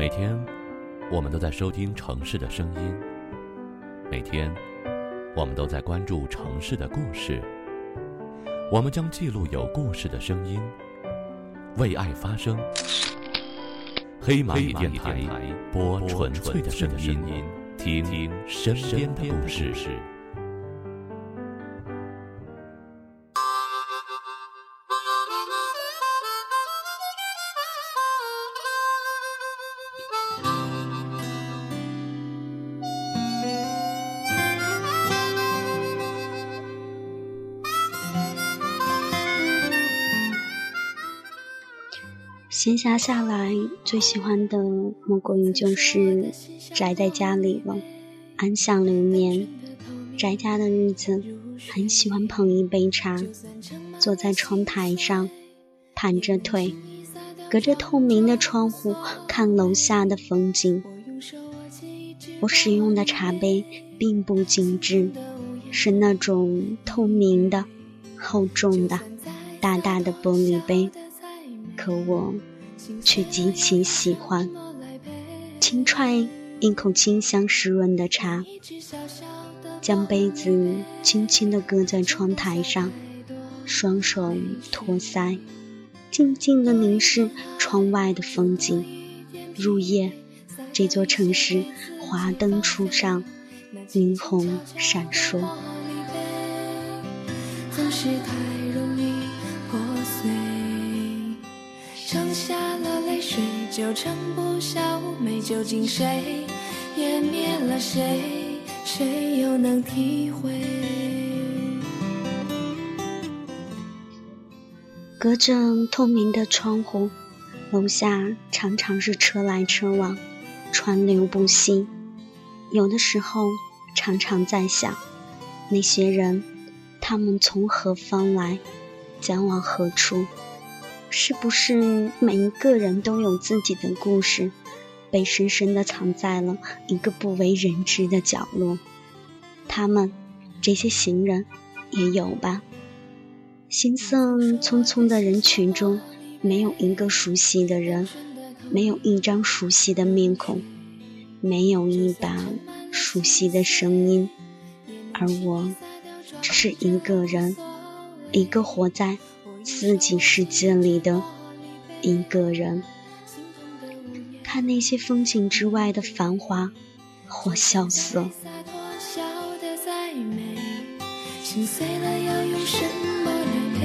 每天，我们都在收听城市的声音；每天，我们都在关注城市的故事。我们将记录有故事的声音，为爱发声。黑蚂蚁电台，播纯粹的声音，听身边的故事。闲暇下来，最喜欢的莫过于就是宅在家里了，安享流年。宅家的日子，很喜欢捧一杯茶，坐在窗台上，盘着腿，隔着透明的窗户看楼下的风景。我使用的茶杯并不精致，是那种透明的、厚重的、大大的玻璃杯。可我却极其喜欢，轻踹一口清香湿润的茶，将杯子轻轻地搁在窗台上，双手托腮，静静地凝视窗外的风景。入夜，这座城市华灯初上，霓虹闪烁。下了泪水就盛不下妩媚，究竟谁湮灭了谁？谁又能体会？隔着透明的窗户，楼下常常是车来车往，川流不息。有的时候，常常在想，那些人，他们从何方来，将往何处？是不是每一个人都有自己的故事，被深深的藏在了一个不为人知的角落？他们，这些行人，也有吧？行色匆匆的人群中，没有一个熟悉的人，没有一张熟悉的面孔，没有一把熟悉的声音，而我，只是一个人，一个活在。自己世界里的一个人，看那些风景之外的繁华或萧瑟。心碎了要用什么来陪？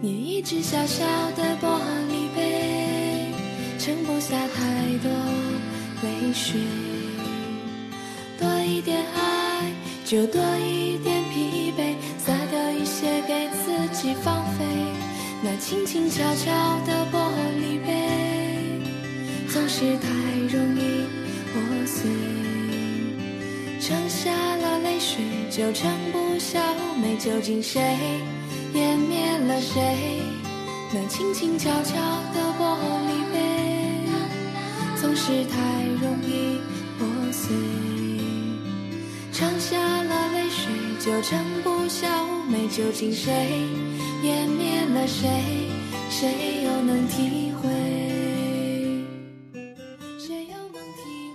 捏一只小小的玻璃杯，盛不下太多泪水。多一点爱，就多一点疲轻轻悄悄的玻璃杯，总是太容易破碎。盛下了泪水，就盛不下妩媚，究竟谁湮灭了谁？那轻轻悄悄的玻璃杯，总是太容易破碎。盛下了泪水，就盛不下。究竟谁湮灭了谁？谁又能体会？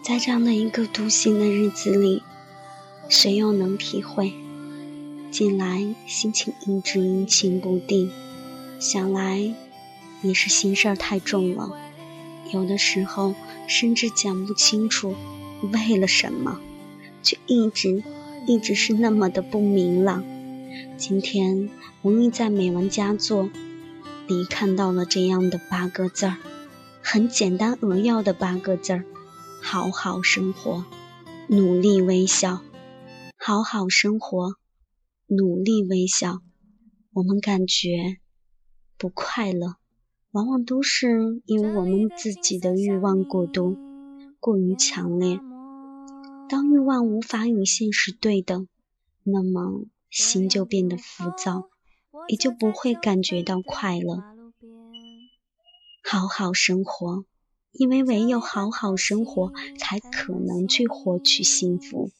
在这样的一个独行的日子里，谁又能体会？近来心情一直阴晴不定，想来也是心事儿太重了，有的时候甚至讲不清楚为了什么，却一直一直是那么的不明朗。今天，无意在美文佳作里看到了这样的八个字儿，很简单扼要的八个字儿：好好生活，努力微笑。好好生活，努力微笑。我们感觉不快乐，往往都是因为我们自己的欲望过多，过于强烈。当欲望无法与现实对等，那么。心就变得浮躁，也就不会感觉到快乐。好好生活，因为唯有好好生活，才可能去获取幸福，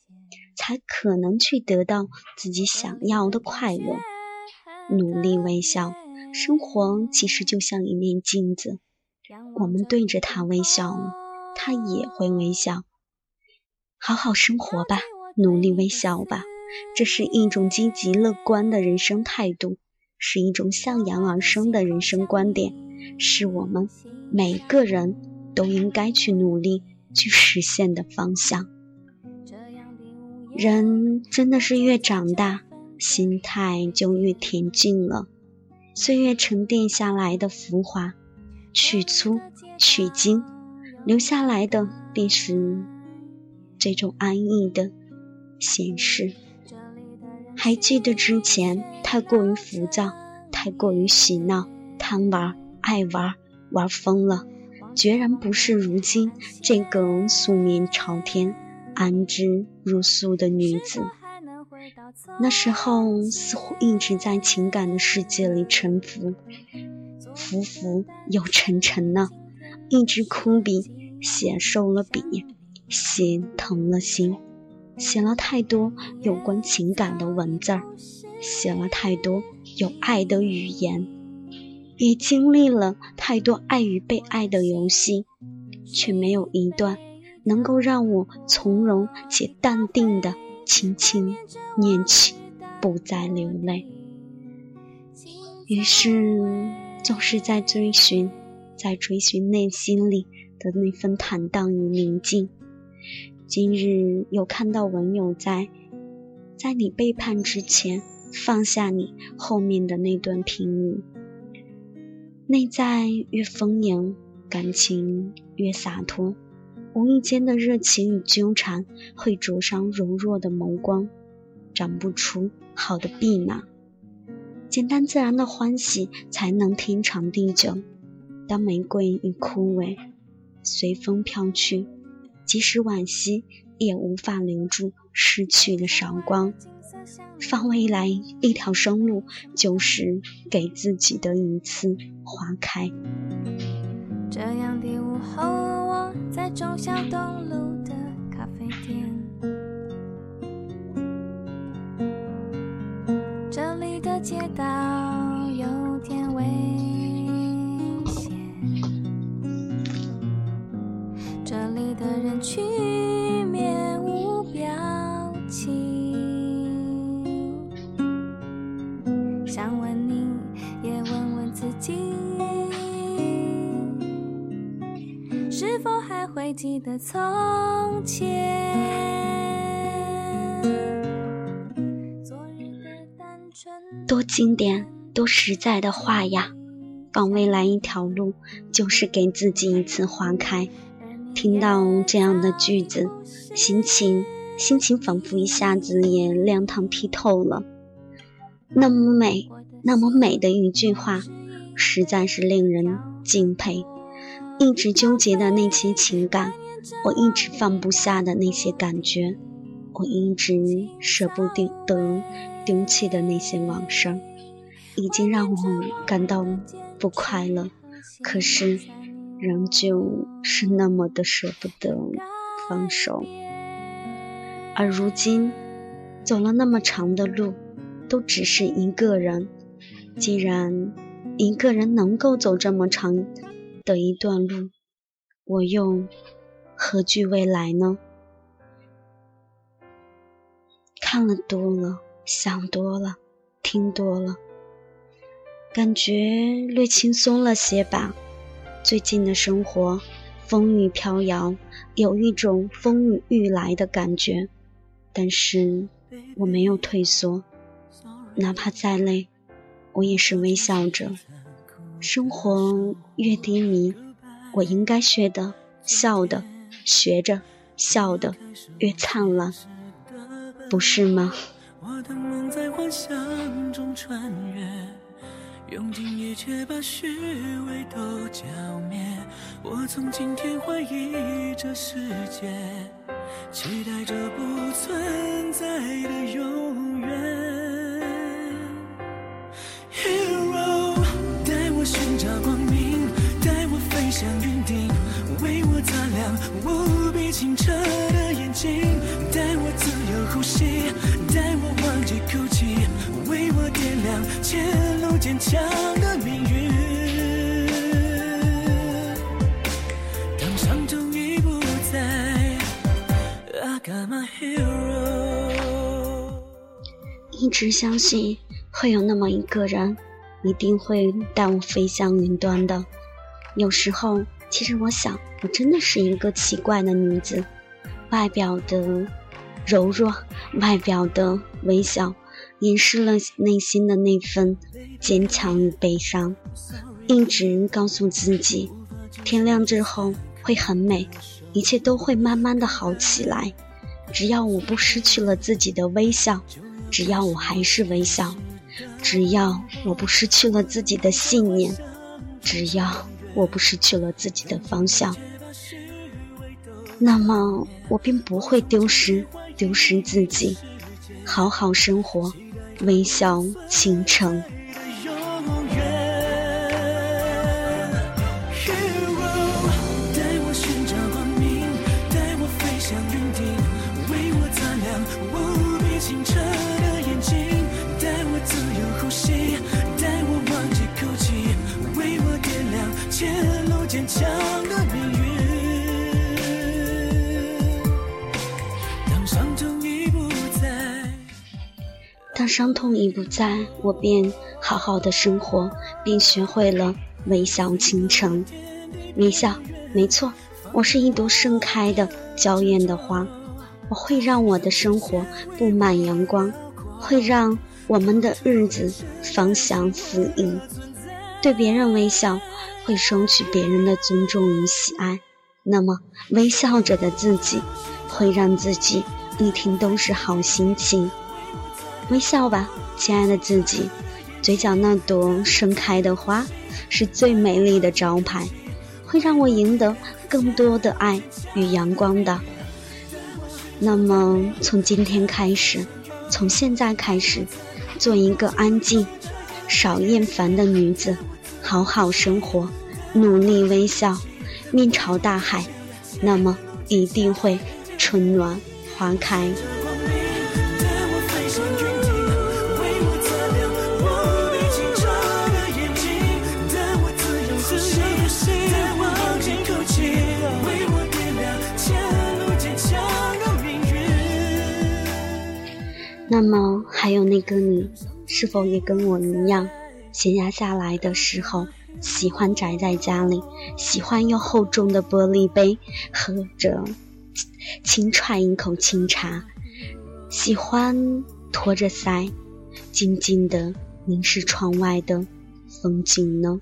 才可能去得到自己想要的快乐。努力微笑，生活其实就像一面镜子，我们对着它微笑，它也会微笑。好好生活吧，努力微笑吧，这是一种积极乐观的人生态度，是一种向阳而生的人生观点，是我们每个人都应该去努力去实现的方向。人真的是越长大，心态就越恬静了。岁月沉淀下来的浮华，去粗去精，留下来的便是这种安逸的闲适。还记得之前太过于浮躁，太过于喜闹，贪玩爱玩，玩疯了，决然不是如今这个素面朝天。安之如素的女子，那时候似乎一直在情感的世界里沉浮，浮浮又沉沉呢。一支枯笔写瘦了笔，写疼了心，写了太多有关情感的文字儿，写了太多有爱的语言，也经历了太多爱与被爱的游戏，却没有一段。能够让我从容且淡定的轻轻念起，不再流泪。于是，总是在追寻，在追寻内心里的那份坦荡与宁静。今日又看到文友在，在你背叛之前放下你后面的那段评语，内在越丰盈，感情越洒脱。无意间的热情与纠缠，会灼伤柔弱的眸光，长不出好的臂囊。简单自然的欢喜，才能天长地久。当玫瑰已枯萎，随风飘去，即使惋惜，也无法留住失去的韶光。放未来一条生路，就是给自己的一次花开。这样的午后。我在忠孝东路的咖啡店，是否还会记得从前？多经典、多实在的话呀！放未来一条路，就是给自己一次花开。听到这样的句子，心情心情仿佛一下子也亮堂剔透了。那么美，那么美的一句话，实在是令人敬佩。一直纠结的那些情感，我一直放不下的那些感觉，我一直舍不得丢弃的那些往事，已经让我感到不快乐。可是，仍旧是那么的舍不得放手。而如今，走了那么长的路，都只是一个人。既然一个人能够走这么长，的一段路，我又何惧未来呢？看了多了，想多了，听多了，感觉略轻松了些吧。最近的生活风雨飘摇，有一种风雨欲来的感觉。但是我没有退缩，哪怕再累，我也是微笑着。生活越低迷，我应该学的、笑的、学着笑的越灿烂，不是吗？我的梦在幻想中穿越，用尽一切把虚伪都浇灭。我从今天怀疑这世界，期待着不存在的永远。无比清澈的眼睛，带我自由呼吸，带我忘记哭泣，为我点亮前路坚强的命运。一直相信会有那么一个人，一定会带我飞向云端的。有时候其实我想，我真的是一个奇怪的女子，外表的柔弱，外表的微笑，掩饰了内心的那份坚强与悲伤。一直告诉自己，天亮之后会很美，一切都会慢慢的好起来。只要我不失去了自己的微笑，只要我还是微笑，只要我不失去了自己的信念，只要。我不失去了自己的方向，那么我便不会丢失丢失自己，好好生活，微笑倾城。伤痛已不在，我便好好的生活，并学会了微笑倾城。微笑，没错，我是一朵盛开的娇艳的花，我会让我的生活布满阳光，会让我们的日子芳香四溢。对别人微笑，会收取别人的尊重与喜爱。那么，微笑着的自己，会让自己一天都是好心情。微笑吧，亲爱的自己，嘴角那朵盛开的花是最美丽的招牌，会让我赢得更多的爱与阳光的。那么，从今天开始，从现在开始，做一个安静、少厌烦的女子，好好生活，努力微笑，面朝大海，那么一定会春暖花开。那么，还有那个你，是否也跟我一样，闲暇下来的时候，喜欢宅在家里，喜欢用厚重的玻璃杯喝着，轻踹一口清茶，喜欢托着腮，静静的凝视窗外的风景呢？